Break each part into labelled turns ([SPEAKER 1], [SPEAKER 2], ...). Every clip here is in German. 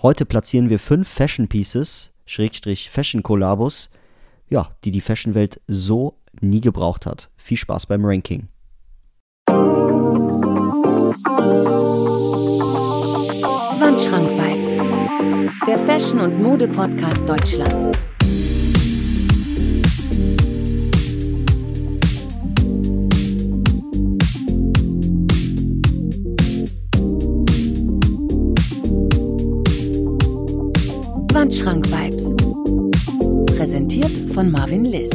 [SPEAKER 1] Heute platzieren wir fünf Fashion Pieces, Schrägstrich Fashion Kollabos, ja, die die Fashion-Welt so nie gebraucht hat. Viel Spaß beim Ranking.
[SPEAKER 2] Wandschrank Vibes, der Fashion- und Mode-Podcast Deutschlands. Wandschrank Vibes. Präsentiert von Marvin Liss.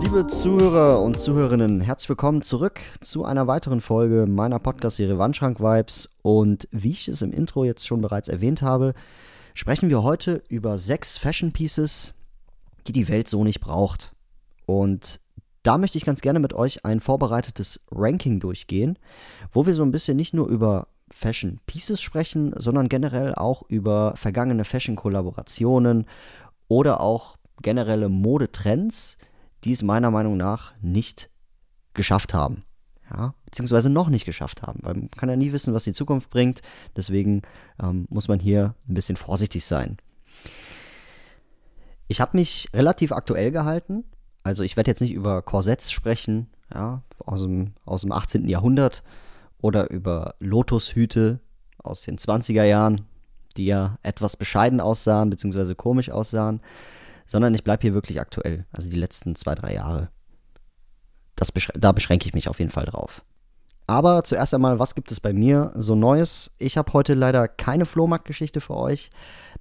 [SPEAKER 1] Liebe Zuhörer und Zuhörerinnen, herzlich willkommen zurück zu einer weiteren Folge meiner Podcast-Serie Wandschrank Vibes. Und wie ich es im Intro jetzt schon bereits erwähnt habe, sprechen wir heute über sechs Fashion Pieces, die die Welt so nicht braucht. Und da möchte ich ganz gerne mit euch ein vorbereitetes Ranking durchgehen, wo wir so ein bisschen nicht nur über Fashion Pieces sprechen, sondern generell auch über vergangene Fashion-Kollaborationen oder auch generelle Modetrends, die es meiner Meinung nach nicht geschafft haben. Ja, beziehungsweise noch nicht geschafft haben, weil man kann ja nie wissen, was die Zukunft bringt. Deswegen ähm, muss man hier ein bisschen vorsichtig sein. Ich habe mich relativ aktuell gehalten. Also ich werde jetzt nicht über Korsetts sprechen, ja, aus dem, aus dem 18. Jahrhundert, oder über Lotushüte aus den 20er Jahren, die ja etwas bescheiden aussahen, beziehungsweise komisch aussahen, sondern ich bleibe hier wirklich aktuell, also die letzten zwei, drei Jahre. Das besch da beschränke ich mich auf jeden Fall drauf. Aber zuerst einmal, was gibt es bei mir so Neues? Ich habe heute leider keine Flohmarktgeschichte für euch.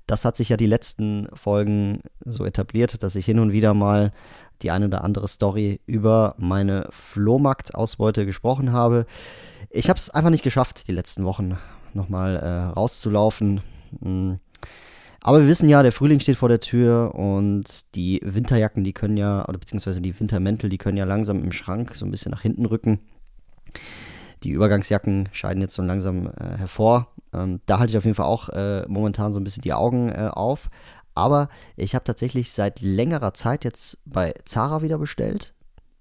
[SPEAKER 1] Das hat sich ja die letzten Folgen so etabliert, dass ich hin und wieder mal die eine oder andere Story über meine Flohmarktausbeute gesprochen habe. Ich habe es einfach nicht geschafft, die letzten Wochen nochmal äh, rauszulaufen. Hm. Aber wir wissen ja, der Frühling steht vor der Tür und die Winterjacken, die können ja, oder beziehungsweise die Wintermäntel, die können ja langsam im Schrank so ein bisschen nach hinten rücken. Die Übergangsjacken scheiden jetzt so langsam äh, hervor. Ähm, da halte ich auf jeden Fall auch äh, momentan so ein bisschen die Augen äh, auf. Aber ich habe tatsächlich seit längerer Zeit jetzt bei Zara wieder bestellt,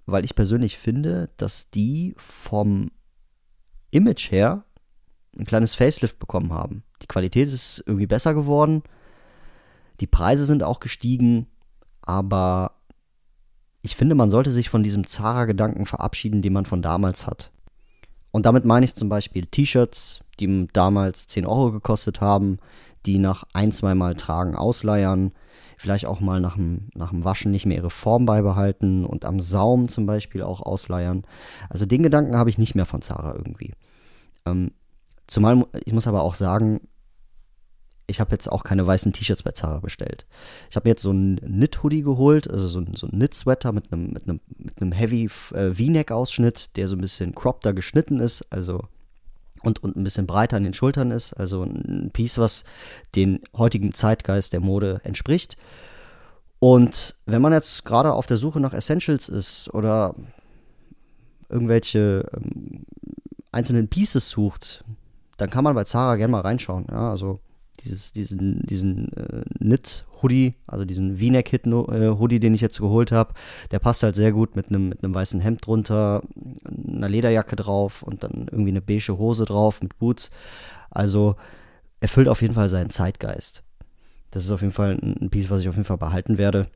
[SPEAKER 1] weil ich persönlich finde, dass die vom Image her ein kleines Facelift bekommen haben. Die Qualität ist irgendwie besser geworden. Die Preise sind auch gestiegen, aber ich finde, man sollte sich von diesem Zara-Gedanken verabschieden, den man von damals hat. Und damit meine ich zum Beispiel T-Shirts, die damals 10 Euro gekostet haben, die nach ein, zwei Mal tragen ausleiern, vielleicht auch mal nach dem, nach dem Waschen nicht mehr ihre Form beibehalten und am Saum zum Beispiel auch ausleiern. Also den Gedanken habe ich nicht mehr von Zara irgendwie. Ähm, zumal, ich muss aber auch sagen, ich habe jetzt auch keine weißen T-Shirts bei Zara bestellt. Ich habe mir jetzt so einen Knit-Hoodie geholt, also so, so einen Knit-Sweater mit einem, mit einem, mit einem Heavy äh, der so ein bisschen cropped geschnitten ist, also und, und ein bisschen breiter an den Schultern ist. Also ein Piece, was den heutigen Zeitgeist der Mode entspricht. Und wenn man jetzt gerade auf der Suche nach Essentials ist oder irgendwelche ähm, einzelnen Pieces sucht, dann kann man bei Zara gerne mal reinschauen. Ja, also dieses, diesen, diesen äh, Knit-Hoodie, also diesen V-Neck-Hoodie, den ich jetzt geholt habe, der passt halt sehr gut mit einem mit weißen Hemd drunter, einer Lederjacke drauf und dann irgendwie eine beige Hose drauf mit Boots. Also erfüllt auf jeden Fall seinen Zeitgeist. Das ist auf jeden Fall ein Piece, was ich auf jeden Fall behalten werde.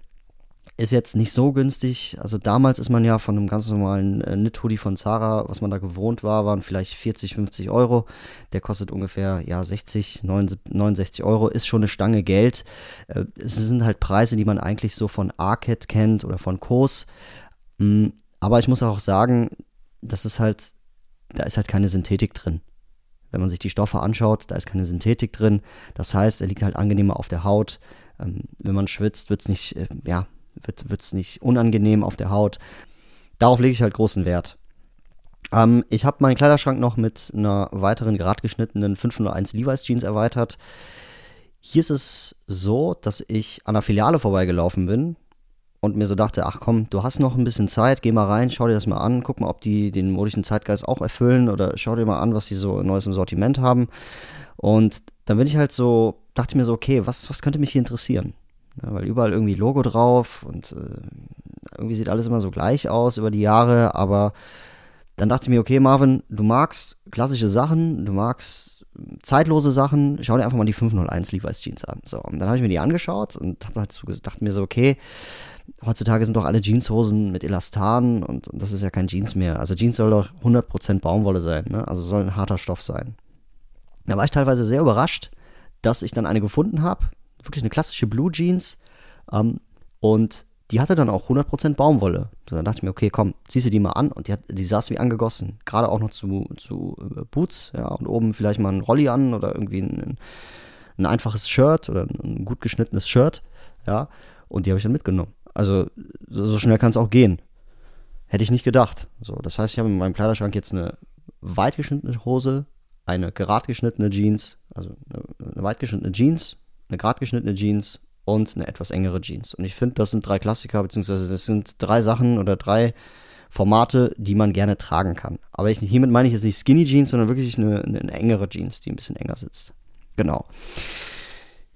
[SPEAKER 1] Ist jetzt nicht so günstig. Also damals ist man ja von einem ganz normalen äh, Knit-Hoodie von Zara, was man da gewohnt war, waren vielleicht 40, 50 Euro. Der kostet ungefähr ja 60, 69 Euro. Ist schon eine Stange Geld. Äh, es sind halt Preise, die man eigentlich so von Arcade kennt oder von Kos. Mhm. Aber ich muss auch sagen, das ist halt, da ist halt keine Synthetik drin. Wenn man sich die Stoffe anschaut, da ist keine Synthetik drin. Das heißt, er liegt halt angenehmer auf der Haut. Ähm, wenn man schwitzt, wird es nicht, äh, ja, wird es nicht unangenehm auf der Haut. Darauf lege ich halt großen Wert. Ähm, ich habe meinen Kleiderschrank noch mit einer weiteren gerade geschnittenen 501 Levi's Jeans erweitert. Hier ist es so, dass ich an der Filiale vorbeigelaufen bin und mir so dachte, ach komm, du hast noch ein bisschen Zeit, geh mal rein, schau dir das mal an, guck mal, ob die den modischen Zeitgeist auch erfüllen oder schau dir mal an, was sie so Neues im Sortiment haben. Und dann bin ich halt so, dachte mir so, okay, was, was könnte mich hier interessieren? Ja, weil überall irgendwie Logo drauf und äh, irgendwie sieht alles immer so gleich aus über die Jahre, aber dann dachte ich mir, okay, Marvin, du magst klassische Sachen, du magst zeitlose Sachen, schau dir einfach mal die 501 Levi's Jeans an. So, und dann habe ich mir die angeschaut und hab halt so, dachte mir so, okay, heutzutage sind doch alle Jeanshosen mit Elastan und, und das ist ja kein Jeans mehr. Also Jeans soll doch 100% Baumwolle sein, ne? also soll ein harter Stoff sein. Da war ich teilweise sehr überrascht, dass ich dann eine gefunden habe, wirklich eine klassische Blue Jeans ähm, und die hatte dann auch 100% Baumwolle. So, dann dachte ich mir, okay, komm, ziehst du die mal an und die, hat, die saß wie angegossen. Gerade auch noch zu, zu äh, Boots, ja, und oben vielleicht mal ein Rolli an oder irgendwie ein, ein einfaches Shirt oder ein gut geschnittenes Shirt, ja, und die habe ich dann mitgenommen. Also so schnell kann es auch gehen. Hätte ich nicht gedacht. So, das heißt, ich habe in meinem Kleiderschrank jetzt eine weit geschnittene Hose, eine gerad geschnittene Jeans, also eine, eine weit geschnittene Jeans, eine gerade geschnittene Jeans und eine etwas engere Jeans. Und ich finde, das sind drei Klassiker, beziehungsweise das sind drei Sachen oder drei Formate, die man gerne tragen kann. Aber ich, hiermit meine ich jetzt nicht Skinny Jeans, sondern wirklich eine, eine engere Jeans, die ein bisschen enger sitzt. Genau.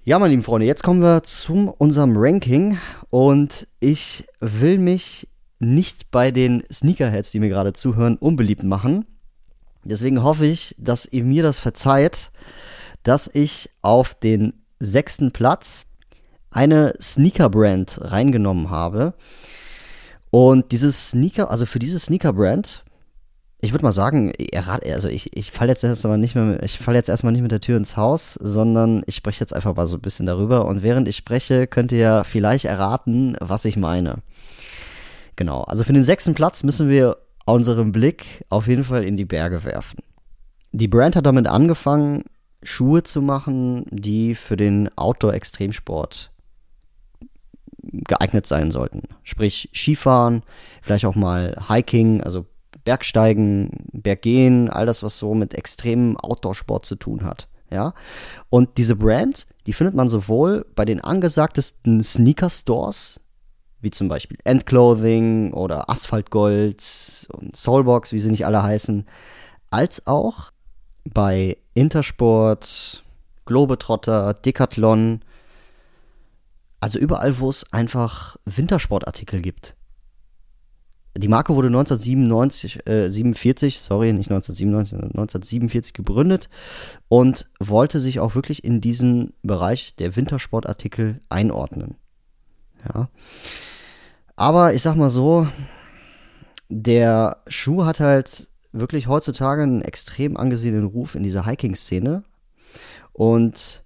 [SPEAKER 1] Ja, meine lieben Freunde, jetzt kommen wir zu unserem Ranking und ich will mich nicht bei den Sneakerheads, die mir gerade zuhören, unbeliebt machen. Deswegen hoffe ich, dass ihr mir das verzeiht, dass ich auf den sechsten Platz eine Sneaker-Brand reingenommen habe. Und dieses Sneaker, also für diese Sneaker-Brand, ich würde mal sagen, also ich, ich falle jetzt erstmal nicht mehr, ich falle jetzt erstmal nicht mit der Tür ins Haus, sondern ich spreche jetzt einfach mal so ein bisschen darüber. Und während ich spreche, könnt ihr ja vielleicht erraten, was ich meine. Genau, also für den sechsten Platz müssen wir unseren Blick auf jeden Fall in die Berge werfen. Die Brand hat damit angefangen, Schuhe zu machen, die für den Outdoor-Extremsport geeignet sein sollten. Sprich Skifahren, vielleicht auch mal Hiking, also Bergsteigen, Berggehen, all das, was so mit extremem Outdoor-Sport zu tun hat. Ja? Und diese Brand, die findet man sowohl bei den angesagtesten Sneaker-Stores, wie zum Beispiel Endclothing oder Asphaltgold und Soulbox, wie sie nicht alle heißen, als auch bei Intersport, Globetrotter, Decathlon, also überall, wo es einfach Wintersportartikel gibt. Die Marke wurde 1997, äh, 47, sorry, nicht 1997, sondern 1947 gegründet und wollte sich auch wirklich in diesen Bereich der Wintersportartikel einordnen. Ja. Aber ich sag mal so, der Schuh hat halt wirklich heutzutage einen extrem angesehenen Ruf in dieser Hiking-Szene. Und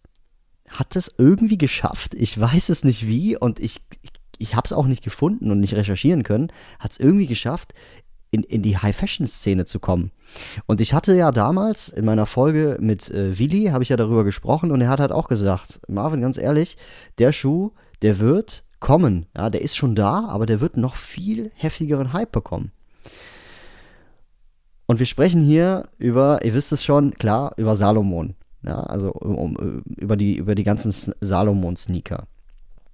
[SPEAKER 1] hat es irgendwie geschafft. Ich weiß es nicht wie und ich, ich, ich habe es auch nicht gefunden und nicht recherchieren können. Hat es irgendwie geschafft, in, in die High-Fashion-Szene zu kommen. Und ich hatte ja damals in meiner Folge mit äh, Willi, habe ich ja darüber gesprochen und er hat halt auch gesagt, Marvin, ganz ehrlich, der Schuh, der wird kommen. Ja, der ist schon da, aber der wird noch viel heftigeren Hype bekommen. Und wir sprechen hier über, ihr wisst es schon, klar, über Salomon. Ja, also um, über, die, über die ganzen Salomon-Sneaker.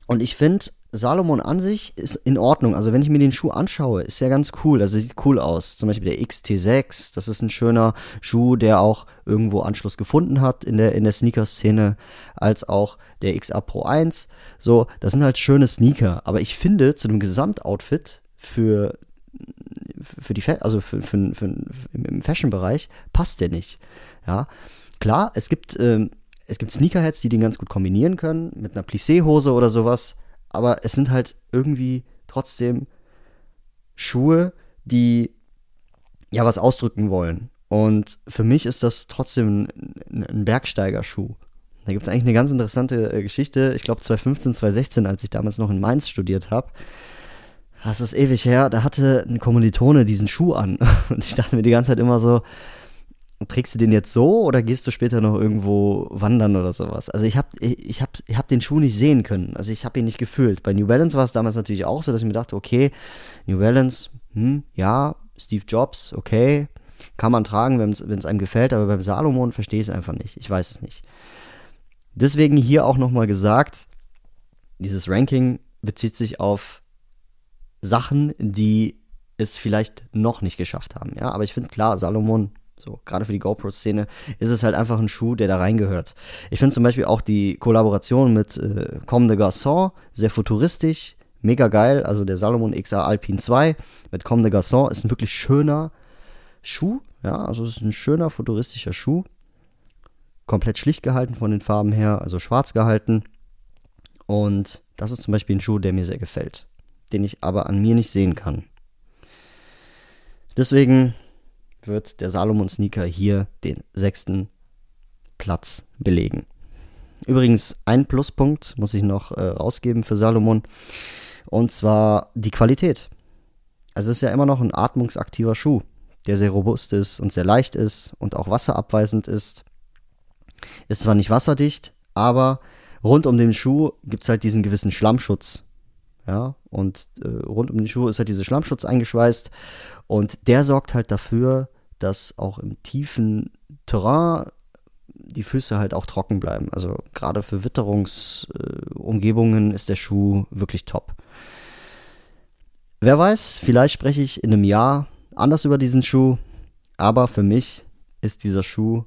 [SPEAKER 1] Und ich finde, Salomon an sich ist in Ordnung. Also wenn ich mir den Schuh anschaue, ist ja ganz cool. Also sieht cool aus. Zum Beispiel der XT6, das ist ein schöner Schuh, der auch irgendwo Anschluss gefunden hat in der, in der Sneaker-Szene, als auch der XA Pro 1. So, das sind halt schöne Sneaker. Aber ich finde, zu dem Gesamtoutfit für, für die, also für, für, für, im Fashion-Bereich passt der nicht. Ja, Klar, es gibt, ähm, es gibt Sneakerheads, die den ganz gut kombinieren können, mit einer Plissé-Hose oder sowas, aber es sind halt irgendwie trotzdem Schuhe, die ja was ausdrücken wollen. Und für mich ist das trotzdem ein, ein Bergsteigerschuh. Da gibt es eigentlich eine ganz interessante äh, Geschichte. Ich glaube 2015, 2016, als ich damals noch in Mainz studiert habe. Das ist ewig her. Da hatte ein Kommilitone diesen Schuh an. Und ich dachte mir die ganze Zeit immer so, trägst du den jetzt so oder gehst du später noch irgendwo wandern oder sowas? Also ich habe ich hab, ich hab den Schuh nicht sehen können. Also ich habe ihn nicht gefühlt. Bei New Balance war es damals natürlich auch so, dass ich mir dachte, okay, New Balance, hm, ja, Steve Jobs, okay, kann man tragen, wenn es einem gefällt, aber beim Salomon verstehe ich es einfach nicht. Ich weiß es nicht. Deswegen hier auch nochmal gesagt, dieses Ranking bezieht sich auf Sachen, die es vielleicht noch nicht geschafft haben. Ja, aber ich finde klar, Salomon so, gerade für die GoPro-Szene ist es halt einfach ein Schuh, der da reingehört. Ich finde zum Beispiel auch die Kollaboration mit äh, Comme de Garçon sehr futuristisch, mega geil. Also der Salomon XR Alpine 2 mit Comme de Garçon ist ein wirklich schöner Schuh. Ja, also es ist ein schöner futuristischer Schuh. komplett schlicht gehalten von den Farben her, also schwarz gehalten. Und das ist zum Beispiel ein Schuh, der mir sehr gefällt, den ich aber an mir nicht sehen kann. Deswegen wird der Salomon Sneaker hier den sechsten Platz belegen. Übrigens, ein Pluspunkt muss ich noch äh, rausgeben für Salomon. Und zwar die Qualität. Also es ist ja immer noch ein atmungsaktiver Schuh, der sehr robust ist und sehr leicht ist und auch wasserabweisend ist. Ist zwar nicht wasserdicht, aber rund um den Schuh gibt es halt diesen gewissen Schlammschutz. Ja, und äh, rund um den Schuh ist halt dieser Schlammschutz eingeschweißt und der sorgt halt dafür, dass auch im tiefen Terrain die Füße halt auch trocken bleiben. Also gerade für Witterungsumgebungen äh, ist der Schuh wirklich top. Wer weiß, vielleicht spreche ich in einem Jahr anders über diesen Schuh, aber für mich ist dieser Schuh,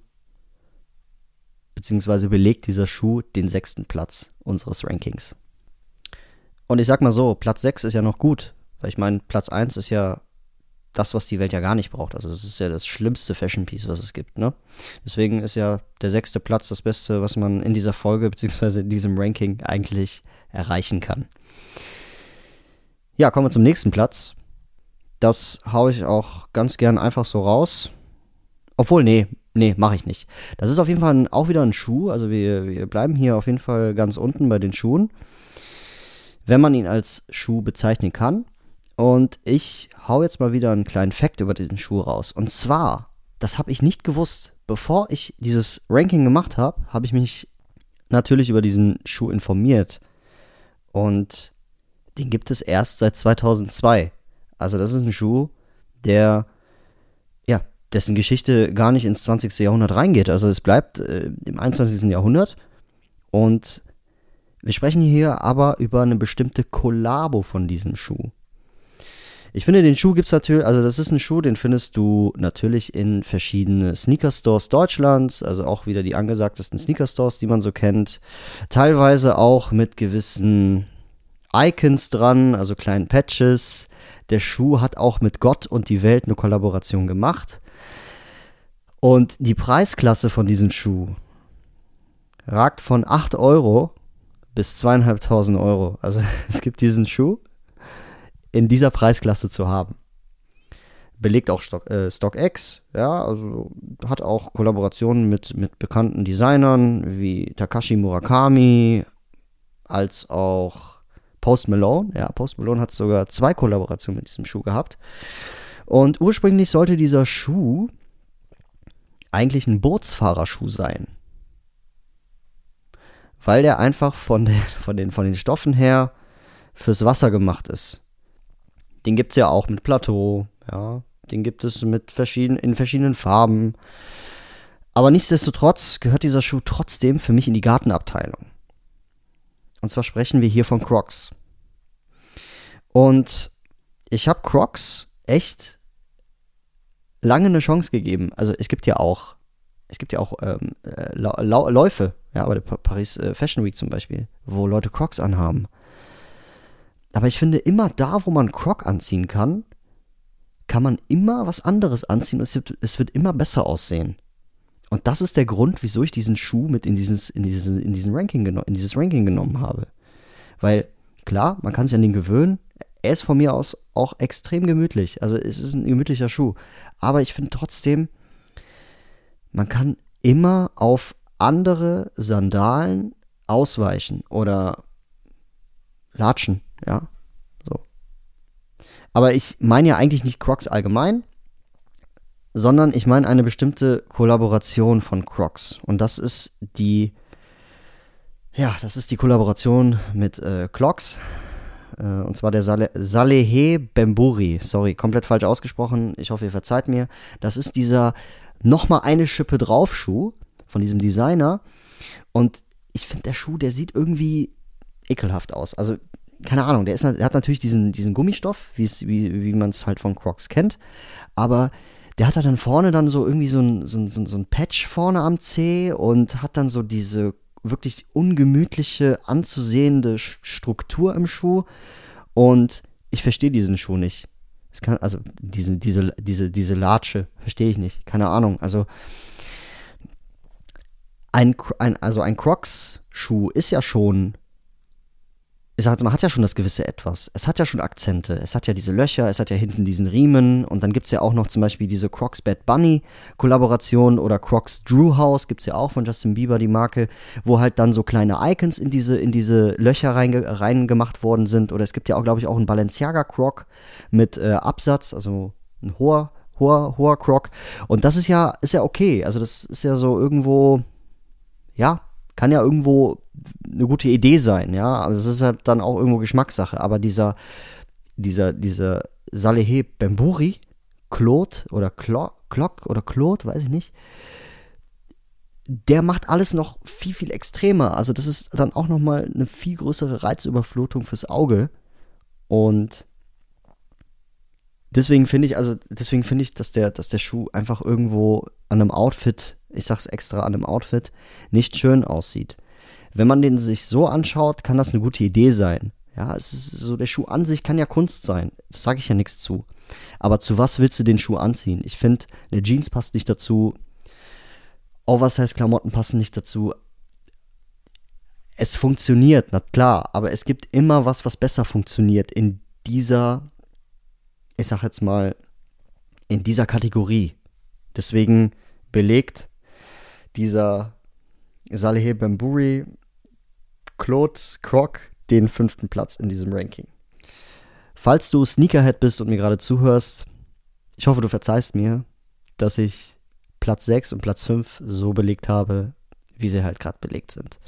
[SPEAKER 1] beziehungsweise belegt dieser Schuh den sechsten Platz unseres Rankings. Und ich sag mal so, Platz 6 ist ja noch gut, weil ich meine, Platz 1 ist ja das, was die Welt ja gar nicht braucht. Also das ist ja das schlimmste Fashion Piece, was es gibt. Ne? Deswegen ist ja der sechste Platz das Beste, was man in dieser Folge beziehungsweise in diesem Ranking eigentlich erreichen kann. Ja, kommen wir zum nächsten Platz. Das haue ich auch ganz gern einfach so raus. Obwohl, nee, nee, mache ich nicht. Das ist auf jeden Fall auch wieder ein Schuh. Also wir, wir bleiben hier auf jeden Fall ganz unten bei den Schuhen. Wenn man ihn als Schuh bezeichnen kann. Und ich hau jetzt mal wieder einen kleinen Fact über diesen Schuh raus. Und zwar, das habe ich nicht gewusst. Bevor ich dieses Ranking gemacht habe, habe ich mich natürlich über diesen Schuh informiert. Und den gibt es erst seit 2002. Also das ist ein Schuh, der, ja, dessen Geschichte gar nicht ins 20. Jahrhundert reingeht. Also es bleibt äh, im 21. Jahrhundert. Und wir sprechen hier aber über eine bestimmte Kollabo von diesem Schuh. Ich finde, den Schuh gibt es natürlich, also das ist ein Schuh, den findest du natürlich in verschiedene Sneaker-Stores Deutschlands, also auch wieder die angesagtesten Sneaker-Stores, die man so kennt. Teilweise auch mit gewissen Icons dran, also kleinen Patches. Der Schuh hat auch mit Gott und die Welt eine Kollaboration gemacht. Und die Preisklasse von diesem Schuh ragt von 8 Euro bis 2.500 Euro. Also es gibt diesen Schuh in dieser Preisklasse zu haben. Belegt auch Stock, äh, StockX, ja, also hat auch Kollaborationen mit, mit bekannten Designern wie Takashi Murakami, als auch Post Malone. Ja, Post Malone hat sogar zwei Kollaborationen mit diesem Schuh gehabt. Und ursprünglich sollte dieser Schuh eigentlich ein Bootsfahrerschuh sein. Weil der einfach von den, von den, von den Stoffen her fürs Wasser gemacht ist. Den gibt es ja auch mit Plateau, ja. Den gibt es mit verschieden, in verschiedenen Farben. Aber nichtsdestotrotz gehört dieser Schuh trotzdem für mich in die Gartenabteilung. Und zwar sprechen wir hier von Crocs. Und ich habe Crocs echt lange eine Chance gegeben. Also es gibt ja auch, es gibt ja auch ähm, äh, Läufe, ja, aber der Paris äh, Fashion Week zum Beispiel, wo Leute Crocs anhaben. Aber ich finde, immer da, wo man Croc anziehen kann, kann man immer was anderes anziehen und es wird, es wird immer besser aussehen. Und das ist der Grund, wieso ich diesen Schuh mit in dieses, in dieses, in diesen Ranking in dieses Ranking genommen habe. Weil, klar, man kann sich an den gewöhnen. Er ist von mir aus auch extrem gemütlich. Also es ist ein gemütlicher Schuh. Aber ich finde trotzdem, man kann immer auf andere Sandalen ausweichen oder latschen. Ja, so. Aber ich meine ja eigentlich nicht Crocs allgemein, sondern ich meine eine bestimmte Kollaboration von Crocs. Und das ist die, ja, das ist die Kollaboration mit äh, Clocks. Äh, und zwar der Sale Salehe Bemburi. Sorry, komplett falsch ausgesprochen. Ich hoffe, ihr verzeiht mir. Das ist dieser nochmal eine Schippe drauf Schuh von diesem Designer. Und ich finde, der Schuh, der sieht irgendwie ekelhaft aus. Also keine Ahnung, der, ist, der hat natürlich diesen, diesen Gummistoff, wie, wie man es halt von Crocs kennt, aber der hat da dann vorne dann so irgendwie so ein, so, ein, so ein Patch vorne am C und hat dann so diese wirklich ungemütliche, anzusehende Struktur im Schuh und ich verstehe diesen Schuh nicht. Es kann, also diese, diese, diese, diese Latsche, verstehe ich nicht, keine Ahnung. Also ein, ein also ein Crocs-Schuh ist ja schon ich sag jetzt mal, hat ja schon das gewisse Etwas. Es hat ja schon Akzente. Es hat ja diese Löcher, es hat ja hinten diesen Riemen und dann gibt es ja auch noch zum Beispiel diese Crocs Bad Bunny Kollaboration oder Crocs Drew House gibt es ja auch von Justin Bieber, die Marke, wo halt dann so kleine Icons in diese, in diese Löcher reingemacht rein worden sind. Oder es gibt ja auch, glaube ich, auch einen Balenciaga Croc mit äh, Absatz, also ein hoher, hoher, hoher Croc. Und das ist ja, ist ja okay. Also das ist ja so irgendwo, ja, kann ja irgendwo eine gute Idee sein, ja. Also es ist halt dann auch irgendwo Geschmackssache. Aber dieser, dieser, dieser Saleh Bemburi, Claude oder Clock oder Claude, weiß ich nicht, der macht alles noch viel, viel extremer. Also das ist dann auch nochmal eine viel größere Reizüberflutung fürs Auge. Und deswegen finde ich, also deswegen finde ich, dass der, dass der Schuh einfach irgendwo an einem Outfit ich sag's extra an einem Outfit, nicht schön aussieht. Wenn man den sich so anschaut, kann das eine gute Idee sein. Ja, es ist so, der Schuh an sich kann ja Kunst sein. Das sage ich ja nichts zu. Aber zu was willst du den Schuh anziehen? Ich finde, eine Jeans passt nicht dazu. Oversize-Klamotten passen nicht dazu. Es funktioniert, na klar, aber es gibt immer was, was besser funktioniert in dieser, ich sag jetzt mal, in dieser Kategorie. Deswegen belegt dieser Saleh Bamburi Claude Croc den fünften Platz in diesem Ranking. Falls du Sneakerhead bist und mir gerade zuhörst, ich hoffe, du verzeihst mir, dass ich Platz 6 und Platz 5 so belegt habe, wie sie halt gerade belegt sind.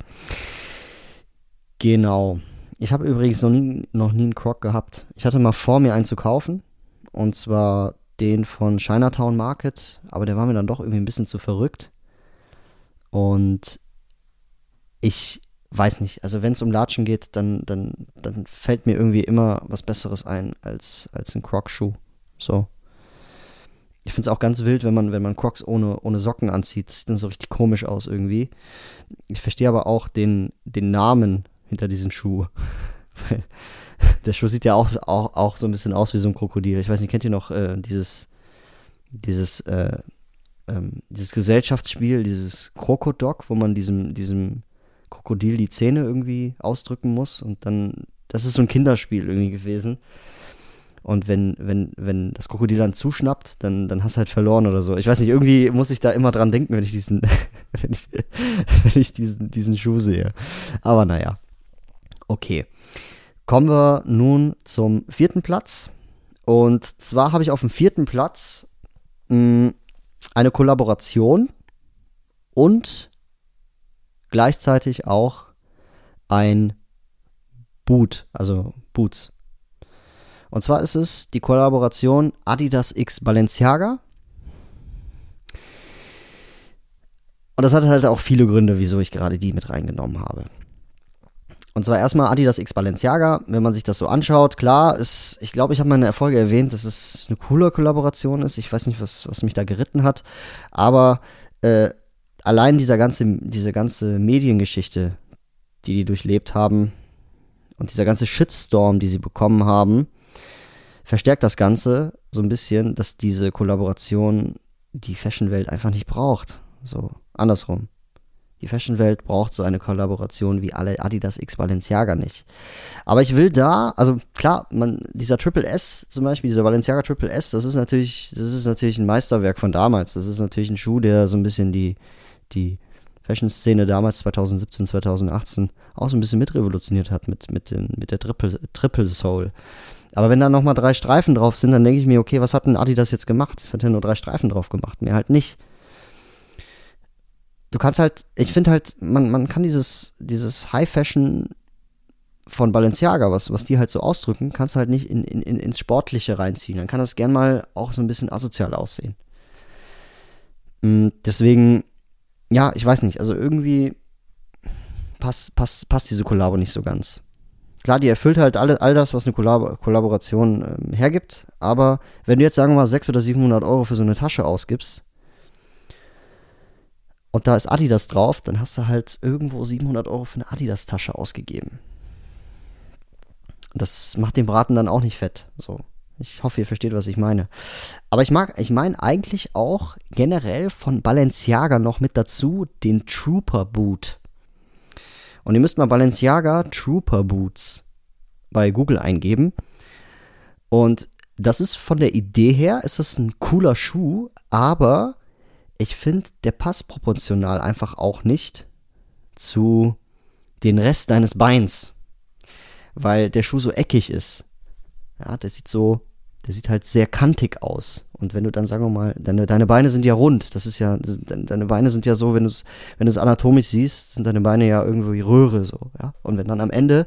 [SPEAKER 1] Genau. Ich habe übrigens noch nie, noch nie einen Croc gehabt. Ich hatte mal vor, mir einen zu kaufen. Und zwar den von Chinatown Market, aber der war mir dann doch irgendwie ein bisschen zu verrückt. Und ich weiß nicht, also wenn es um Latschen geht, dann, dann, dann fällt mir irgendwie immer was Besseres ein als, als ein Croc-Schuh. So. Ich finde es auch ganz wild, wenn man, wenn man Crocs ohne, ohne Socken anzieht. Das sieht dann so richtig komisch aus irgendwie. Ich verstehe aber auch den, den Namen hinter diesem Schuh. Der Schuh sieht ja auch, auch, auch so ein bisschen aus wie so ein Krokodil. Ich weiß nicht, kennt ihr noch äh, dieses, dieses, äh, ähm, dieses Gesellschaftsspiel, dieses Krokodok, wo man diesem, diesem Krokodil die Zähne irgendwie ausdrücken muss und dann, das ist so ein Kinderspiel irgendwie gewesen. Und wenn, wenn, wenn das Krokodil dann zuschnappt, dann, dann hast du halt verloren oder so. Ich weiß nicht, irgendwie muss ich da immer dran denken, wenn ich diesen, wenn ich, wenn ich diesen, diesen Schuh sehe. Aber naja. Okay. Kommen wir nun zum vierten Platz. Und zwar habe ich auf dem vierten Platz mh, hm, eine Kollaboration und gleichzeitig auch ein Boot, also Boots. Und zwar ist es die Kollaboration Adidas X Balenciaga. Und das hat halt auch viele Gründe, wieso ich gerade die mit reingenommen habe. Und zwar erstmal Adidas X Balenciaga. Wenn man sich das so anschaut, klar, ist, ich glaube, ich habe meine Erfolge erwähnt, dass es eine coole Kollaboration ist. Ich weiß nicht, was, was mich da geritten hat. Aber äh, allein dieser ganze, diese ganze Mediengeschichte, die die durchlebt haben und dieser ganze Shitstorm, die sie bekommen haben, verstärkt das Ganze so ein bisschen, dass diese Kollaboration die Fashionwelt einfach nicht braucht. So, andersrum. Die Fashion-Welt braucht so eine Kollaboration wie alle Adidas X Balenciaga nicht. Aber ich will da, also klar, man, dieser Triple S zum Beispiel, dieser Balenciaga Triple S, das ist natürlich, das ist natürlich ein Meisterwerk von damals. Das ist natürlich ein Schuh, der so ein bisschen die, die Fashion-Szene damals 2017, 2018 auch so ein bisschen mitrevolutioniert hat mit, mit, den, mit der Triple, Triple Soul. Aber wenn da nochmal drei Streifen drauf sind, dann denke ich mir, okay, was hat denn Adidas jetzt gemacht? Es hat ja nur drei Streifen drauf gemacht, mehr halt nicht du kannst halt, ich finde halt, man, man kann dieses, dieses High Fashion von Balenciaga, was, was die halt so ausdrücken, kannst halt nicht in, in, ins Sportliche reinziehen. Dann kann das gern mal auch so ein bisschen asozial aussehen. Mm, deswegen, ja, ich weiß nicht, also irgendwie passt, passt, passt diese Kollabo nicht so ganz. Klar, die erfüllt halt alle, all das, was eine Kollab Kollaboration ähm, hergibt, aber wenn du jetzt, sagen wir mal, 600 oder 700 Euro für so eine Tasche ausgibst, und da ist Adidas drauf, dann hast du halt irgendwo 700 Euro für eine Adidas-Tasche ausgegeben. Das macht den Braten dann auch nicht fett. So, Ich hoffe, ihr versteht, was ich meine. Aber ich mag, ich meine eigentlich auch generell von Balenciaga noch mit dazu den Trooper Boot. Und ihr müsst mal Balenciaga Trooper Boots bei Google eingeben. Und das ist von der Idee her, ist das ein cooler Schuh, aber ich finde, der passt proportional einfach auch nicht zu den Rest deines Beins. Weil der Schuh so eckig ist. Ja, der sieht so, der sieht halt sehr kantig aus. Und wenn du dann, sagen wir mal, deine, deine Beine sind ja rund. Das ist ja, deine Beine sind ja so, wenn du es, wenn anatomisch siehst, sind deine Beine ja irgendwie Röhre so, ja. Und wenn dann am Ende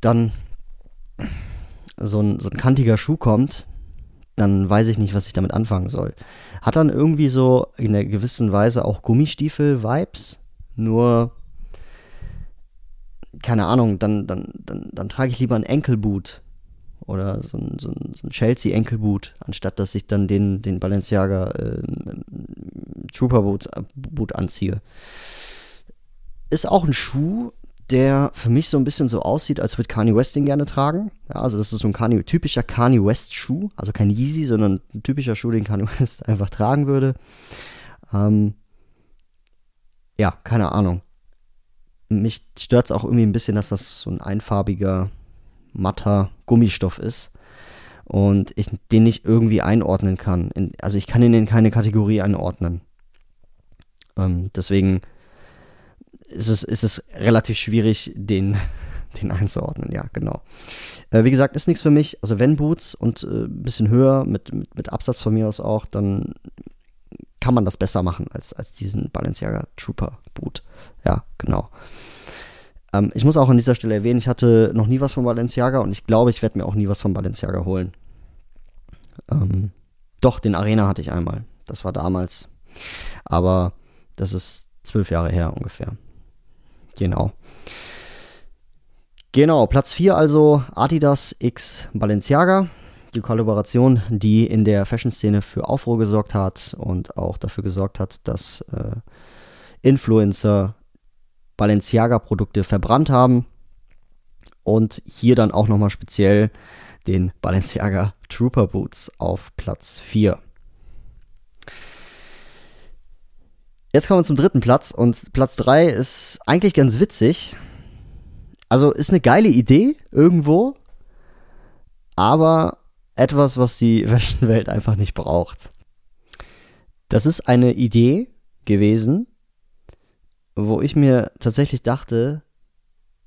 [SPEAKER 1] dann so ein, so ein kantiger Schuh kommt, dann weiß ich nicht, was ich damit anfangen soll. Hat dann irgendwie so in einer gewissen Weise auch Gummistiefel-Vibes, nur keine Ahnung, dann, dann, dann, dann trage ich lieber ein Enkelboot oder so ein, so ein, so ein Chelsea-Enkelboot, anstatt dass ich dann den, den Balenciaga äh, Trooper-Boot Boot anziehe. Ist auch ein Schuh, der für mich so ein bisschen so aussieht, als würde Kanye West den gerne tragen. Ja, also das ist so ein Kanye, typischer Kanye West Schuh, also kein Yeezy, sondern ein typischer Schuh, den Kanye West einfach tragen würde. Ähm, ja, keine Ahnung. Mich stört es auch irgendwie ein bisschen, dass das so ein einfarbiger, matter Gummistoff ist und ich den nicht irgendwie einordnen kann. In, also ich kann ihn in keine Kategorie einordnen. Ähm, deswegen ist es, ist es relativ schwierig, den, den einzuordnen. Ja, genau. Äh, wie gesagt, ist nichts für mich. Also wenn Boots und äh, ein bisschen höher, mit, mit, mit Absatz von mir aus auch, dann kann man das besser machen als, als diesen Balenciaga Trooper Boot. Ja, genau. Ähm, ich muss auch an dieser Stelle erwähnen, ich hatte noch nie was von Balenciaga und ich glaube, ich werde mir auch nie was von Balenciaga holen. Ähm, doch, den Arena hatte ich einmal. Das war damals. Aber das ist zwölf Jahre her ungefähr. Genau. Genau, Platz 4 also Adidas X Balenciaga. Die Kollaboration, die in der Fashion-Szene für Aufruhr gesorgt hat und auch dafür gesorgt hat, dass äh, Influencer Balenciaga-Produkte verbrannt haben. Und hier dann auch nochmal speziell den Balenciaga Trooper Boots auf Platz 4. Jetzt kommen wir zum dritten Platz und Platz 3 ist eigentlich ganz witzig. Also ist eine geile Idee irgendwo, aber etwas, was die Fashion-Welt einfach nicht braucht. Das ist eine Idee gewesen, wo ich mir tatsächlich dachte,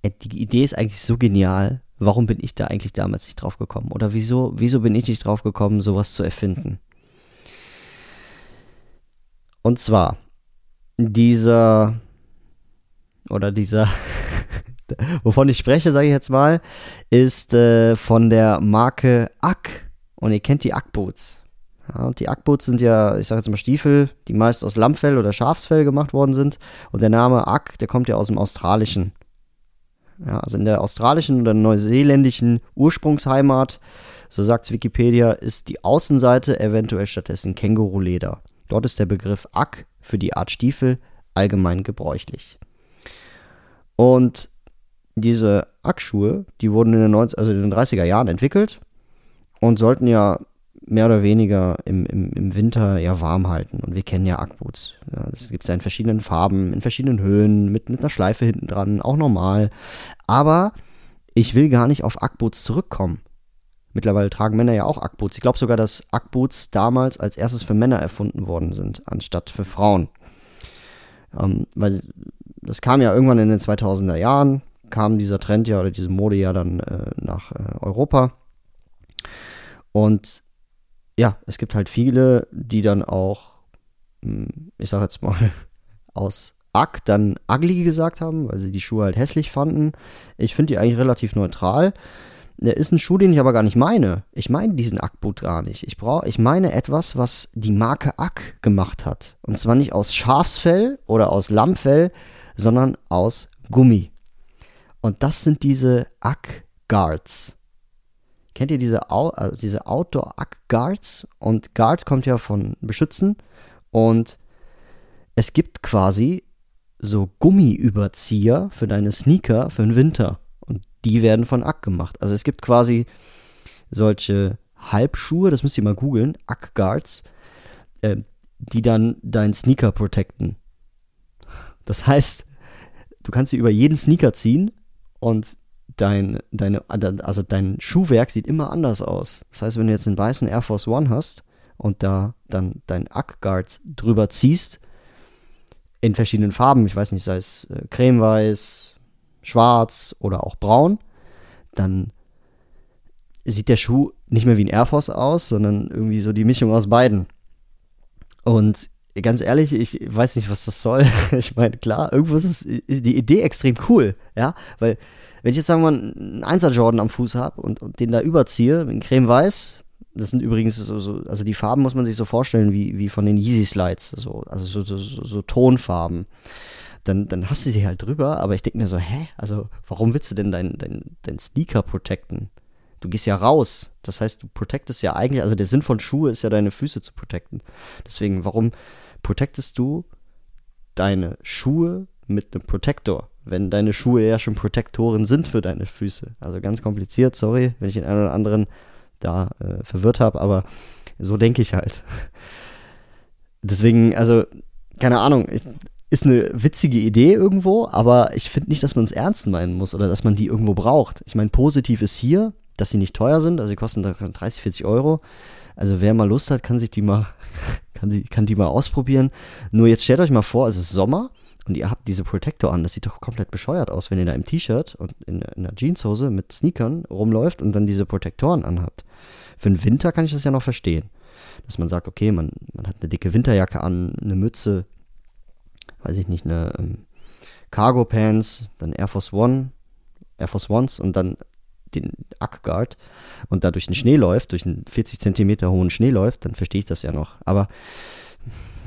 [SPEAKER 1] die Idee ist eigentlich so genial, warum bin ich da eigentlich damals nicht drauf gekommen? Oder wieso, wieso bin ich nicht drauf gekommen, sowas zu erfinden? Und zwar, dieser oder dieser, wovon ich spreche, sage ich jetzt mal, ist äh, von der Marke Ack. Und ihr kennt die Ack-Boots. Ja, und die Ack-Boots sind ja, ich sage jetzt mal Stiefel, die meist aus Lammfell oder Schafsfell gemacht worden sind. Und der Name Ack, der kommt ja aus dem Australischen. Ja, also in der australischen oder neuseeländischen Ursprungsheimat, so sagt Wikipedia, ist die Außenseite eventuell stattdessen Känguruleder. Dort ist der Begriff Ack für die Art Stiefel allgemein gebräuchlich. Und diese Ackschuhe, die wurden in den, 90, also in den 30er Jahren entwickelt und sollten ja mehr oder weniger im, im, im Winter ja warm halten. Und wir kennen ja Ackboots. Ja, das gibt es ja in verschiedenen Farben, in verschiedenen Höhen, mit, mit einer Schleife hinten dran, auch normal. Aber ich will gar nicht auf Ackboots zurückkommen. Mittlerweile tragen Männer ja auch Ackboots. Ich glaube sogar, dass Ackboots damals als erstes für Männer erfunden worden sind, anstatt für Frauen. Ähm, weil das kam ja irgendwann in den 2000er Jahren, kam dieser Trend ja oder diese Mode ja dann äh, nach äh, Europa. Und ja, es gibt halt viele, die dann auch, hm, ich sag jetzt mal, aus Ack dann ugly gesagt haben, weil sie die Schuhe halt hässlich fanden. Ich finde die eigentlich relativ neutral. Der ist ein Schuh, den ich aber gar nicht meine. Ich meine diesen Ackboot gar nicht. Ich brauche, ich meine etwas, was die Marke Ack gemacht hat. Und zwar nicht aus Schafsfell oder aus Lammfell, sondern aus Gummi. Und das sind diese Ack Guards. Kennt ihr diese, also diese Outdoor Ack Guards? Und Guard kommt ja von beschützen. Und es gibt quasi so Gummiüberzieher für deine Sneaker für den Winter die werden von Ack gemacht. Also es gibt quasi solche Halbschuhe, das müsst ihr mal googeln, Ack Guards, äh, die dann deinen Sneaker protecten. Das heißt, du kannst sie über jeden Sneaker ziehen und dein, deine, also dein Schuhwerk sieht immer anders aus. Das heißt, wenn du jetzt einen weißen Air Force One hast und da dann dein Ack-Guard drüber ziehst, in verschiedenen Farben, ich weiß nicht, sei es äh, cremeweiß, schwarz oder auch braun, dann sieht der Schuh nicht mehr wie ein Air Force aus, sondern irgendwie so die Mischung aus beiden. Und ganz ehrlich, ich weiß nicht, was das soll. Ich meine, klar, irgendwo ist die Idee extrem cool, ja, weil wenn ich jetzt sagen wir mal einen 1er Jordan am Fuß habe und, und, den da überziehe, in Creme Weiß, das sind übrigens so, so, also die Farben muss man sich so vorstellen wie, wie von den Yeezy Slides, so, also so, so, so Tonfarben. Dann, dann hast du sie halt drüber, aber ich denke mir so, hä? Also, warum willst du denn deinen dein, dein Sneaker protecten? Du gehst ja raus. Das heißt, du protectest ja eigentlich, also der Sinn von Schuhe ist ja, deine Füße zu protecten. Deswegen, warum protectest du deine Schuhe mit einem Protektor? wenn deine Schuhe ja schon Protektoren sind für deine Füße. Also ganz kompliziert, sorry, wenn ich den einen oder anderen da äh, verwirrt habe, aber so denke ich halt. Deswegen, also, keine Ahnung, ich, ist eine witzige Idee irgendwo, aber ich finde nicht, dass man es ernst meinen muss oder dass man die irgendwo braucht. Ich meine, positiv ist hier, dass sie nicht teuer sind, also sie kosten 30, 40 Euro. Also wer mal Lust hat, kann sich die mal, kann, sie, kann die mal ausprobieren. Nur jetzt stellt euch mal vor, es ist Sommer und ihr habt diese Protector an. Das sieht doch komplett bescheuert aus, wenn ihr da im T-Shirt und in, in einer Jeanshose mit Sneakern rumläuft und dann diese Protektoren anhabt. Für den Winter kann ich das ja noch verstehen. Dass man sagt, okay, man, man hat eine dicke Winterjacke an, eine Mütze, weiß ich nicht, eine ähm, Cargo Pants, dann Air Force One, Air Force Ones und dann den Ackguard und da durch den Schnee läuft, durch einen 40 Zentimeter hohen Schnee läuft, dann verstehe ich das ja noch. Aber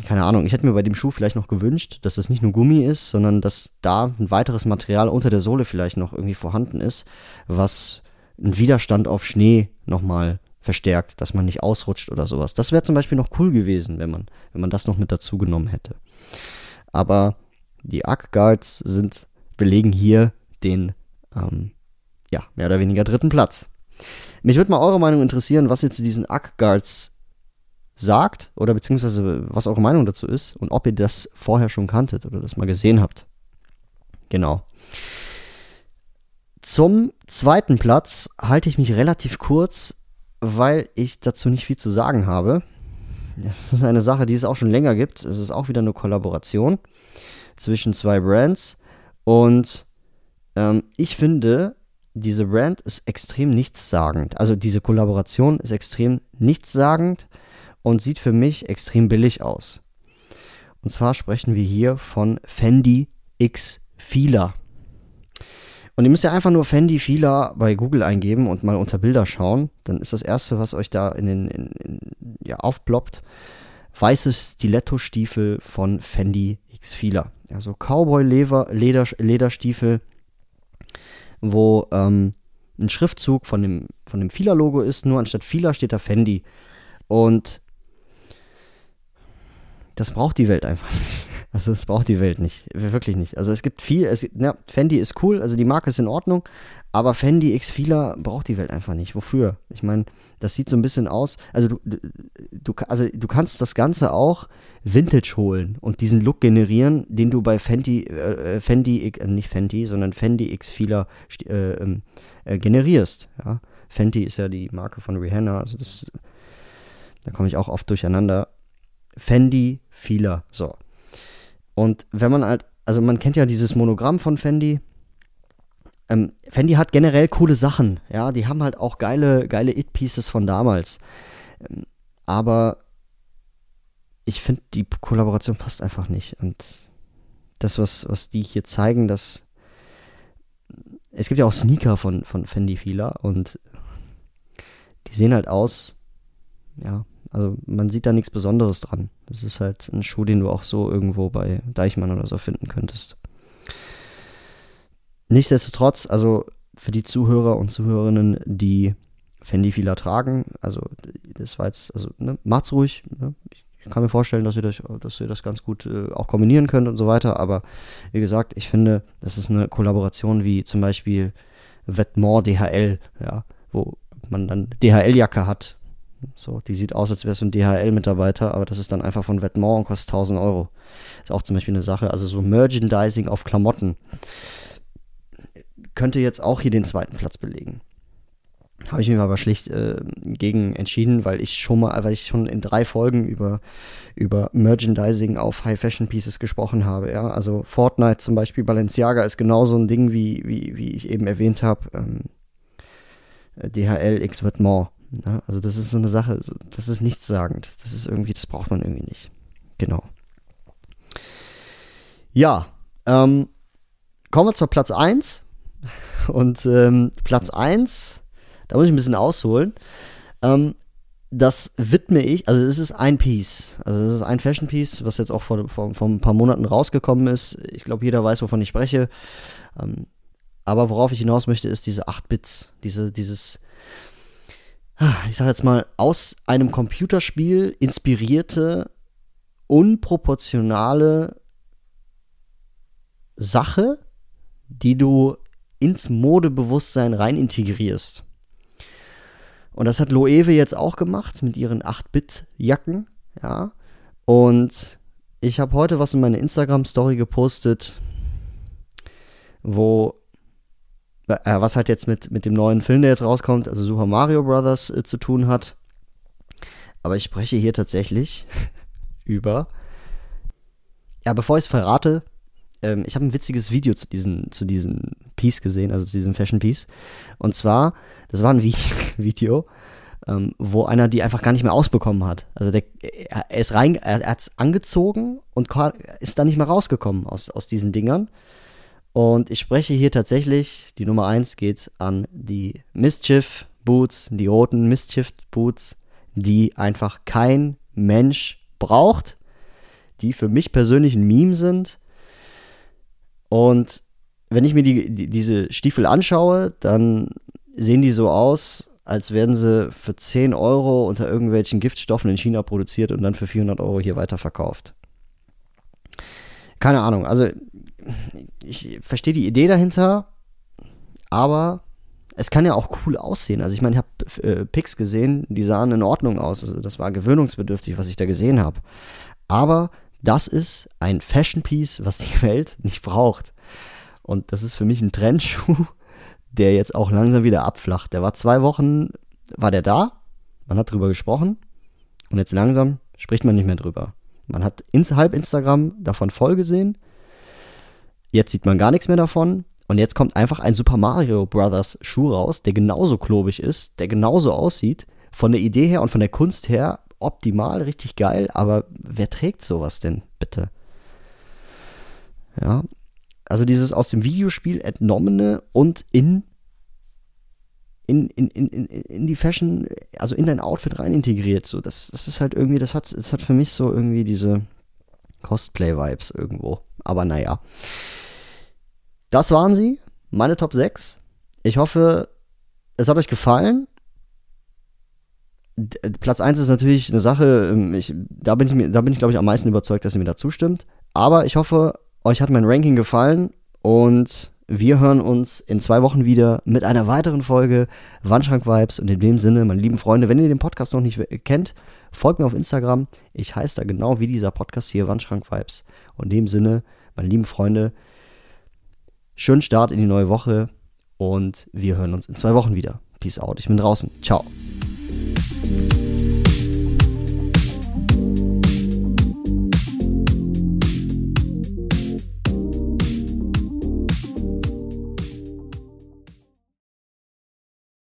[SPEAKER 1] keine Ahnung, ich hätte mir bei dem Schuh vielleicht noch gewünscht, dass es nicht nur Gummi ist, sondern dass da ein weiteres Material unter der Sohle vielleicht noch irgendwie vorhanden ist, was einen Widerstand auf Schnee nochmal verstärkt, dass man nicht ausrutscht oder sowas. Das wäre zum Beispiel noch cool gewesen, wenn man, wenn man das noch mit dazu genommen hätte. Aber die Arc sind, belegen hier den, ähm, ja, mehr oder weniger dritten Platz. Mich würde mal eure Meinung interessieren, was ihr zu diesen Arc sagt oder beziehungsweise was eure Meinung dazu ist und ob ihr das vorher schon kanntet oder das mal gesehen habt. Genau. Zum zweiten Platz halte ich mich relativ kurz, weil ich dazu nicht viel zu sagen habe. Das ist eine Sache, die es auch schon länger gibt. Es ist auch wieder eine Kollaboration zwischen zwei Brands. Und ähm, ich finde, diese Brand ist extrem nichtssagend. Also diese Kollaboration ist extrem nichtssagend und sieht für mich extrem billig aus. Und zwar sprechen wir hier von Fendi X Fila. Und ihr müsst ja einfach nur Fendi Fila bei Google eingeben und mal unter Bilder schauen. Dann ist das erste, was euch da in den, in, in, ja, aufploppt, weiße Stiletto-Stiefel von Fendi X Fila. Also Cowboy-Lederstiefel, wo ähm, ein Schriftzug von dem, von dem Fila-Logo ist, nur anstatt Fila steht da Fendi. Und das braucht die Welt einfach nicht. Also das braucht die Welt nicht, wirklich nicht. Also es gibt viel, es, ja, Fendi ist cool, also die Marke ist in Ordnung, aber Fendi X Fila braucht die Welt einfach nicht. Wofür? Ich meine, das sieht so ein bisschen aus, also du, du, also du kannst das Ganze auch Vintage holen und diesen Look generieren, den du bei Fendi, äh, Fendi, äh, nicht Fendi, sondern Fendi X Fila äh, ähm, äh, generierst. Ja? Fenty ist ja die Marke von Rihanna, also das, da komme ich auch oft durcheinander. Fendi Fila. So. Und wenn man halt, also man kennt ja dieses Monogramm von Fendi. Ähm, Fendi hat generell coole Sachen, ja, die haben halt auch geile, geile It-Pieces von damals. Ähm, aber ich finde, die Kollaboration passt einfach nicht. Und das, was, was die hier zeigen, das. Es gibt ja auch Sneaker von, von Fendi Fila und die sehen halt aus, ja, also man sieht da nichts Besonderes dran. Das ist halt ein Schuh, den du auch so irgendwo bei Deichmann oder so finden könntest. Nichtsdestotrotz, also für die Zuhörer und Zuhörerinnen, die Fendi Fila tragen, also das war jetzt, also ne, macht's ruhig. Ne? Ich kann mir vorstellen, dass ihr das, dass ihr das ganz gut äh, auch kombinieren könnt und so weiter. Aber wie gesagt, ich finde, das ist eine Kollaboration wie zum Beispiel Vetements DHL, ja, wo man dann DHL-Jacke hat So, die sieht aus, als wäre es ein DHL-Mitarbeiter, aber das ist dann einfach von Vetements und kostet 1000 Euro. Ist auch zum Beispiel eine Sache. Also so Merchandising auf Klamotten könnte jetzt auch hier den zweiten Platz belegen. Habe ich mich aber schlicht äh, gegen entschieden, weil ich schon mal, weil ich schon in drei Folgen über, über Merchandising auf High Fashion Pieces gesprochen habe. Ja? Also Fortnite zum Beispiel, Balenciaga ist genauso ein Ding, wie, wie, wie ich eben erwähnt habe. Ähm, DHL X Vêtements. Ja? Also das ist so eine Sache, das ist nichtssagend. Das ist irgendwie, das braucht man irgendwie nicht. Genau. Ja, ähm, kommen wir zur Platz 1. Und ähm, Platz 1 da muss ich ein bisschen ausholen. Ähm, das widme ich, also es ist ein Piece, also es ist ein Fashion Piece, was jetzt auch vor, vor, vor ein paar Monaten rausgekommen ist. Ich glaube, jeder weiß, wovon ich spreche. Ähm, aber worauf ich hinaus möchte, ist diese 8 Bits, diese, dieses, ich sage jetzt mal, aus einem Computerspiel inspirierte, unproportionale Sache, die du ins Modebewusstsein rein integrierst. Und das hat Loewe jetzt auch gemacht mit ihren 8-Bit-Jacken. Ja. Und ich habe heute was in meine Instagram-Story gepostet, wo, was halt jetzt mit, mit dem neuen Film, der jetzt rauskommt, also Super Mario Brothers, äh, zu tun hat. Aber ich spreche hier tatsächlich über. Ja, bevor ich es verrate, ähm, ich habe ein witziges Video zu diesem zu diesen Piece gesehen, also zu diesem Fashion Piece. Und zwar, das war ein Video, ähm, wo einer die einfach gar nicht mehr ausbekommen hat. Also der, er ist er hat es angezogen und ist dann nicht mehr rausgekommen aus, aus diesen Dingern. Und ich spreche hier tatsächlich, die Nummer 1 geht an die Mischief Boots, die roten Mischief Boots, die einfach kein Mensch braucht, die für mich persönlich ein Meme sind und wenn ich mir die, die, diese Stiefel anschaue, dann sehen die so aus, als werden sie für 10 Euro unter irgendwelchen Giftstoffen in China produziert und dann für 400 Euro hier weiterverkauft. Keine Ahnung, also ich verstehe die Idee dahinter, aber es kann ja auch cool aussehen. Also ich meine, ich habe äh, Pics gesehen, die sahen in Ordnung aus. Also das war gewöhnungsbedürftig, was ich da gesehen habe. Aber das ist ein Fashion Piece, was die Welt nicht braucht. Und das ist für mich ein Trendschuh, der jetzt auch langsam wieder abflacht. Der war zwei Wochen, war der da, man hat drüber gesprochen und jetzt langsam spricht man nicht mehr drüber. Man hat innerhalb Instagram davon voll gesehen, jetzt sieht man gar nichts mehr davon und jetzt kommt einfach ein Super Mario Brothers Schuh raus, der genauso klobig ist, der genauso aussieht, von der Idee her und von der Kunst her optimal, richtig geil, aber wer trägt sowas denn bitte? Ja, also dieses aus dem Videospiel entnommene und in, in, in, in, in die Fashion, also in dein Outfit rein integriert. So, das, das ist halt irgendwie, das hat, das hat für mich so irgendwie diese Cosplay-Vibes irgendwo. Aber naja. Das waren sie, meine Top 6. Ich hoffe, es hat euch gefallen. Platz 1 ist natürlich eine Sache, ähm, ich, da bin ich, ich glaube ich am meisten überzeugt, dass ihr mir da zustimmt. Aber ich hoffe, euch hat mein Ranking gefallen und wir hören uns in zwei Wochen wieder mit einer weiteren Folge Wandschrank Vibes. Und in dem Sinne, meine lieben Freunde, wenn ihr den Podcast noch nicht kennt, folgt mir auf Instagram. Ich heiße da genau wie dieser Podcast hier, Wandschrank Vibes. Und in dem Sinne, meine lieben Freunde, schönen Start in die neue Woche und wir hören uns in zwei Wochen wieder. Peace out. Ich bin draußen. Ciao.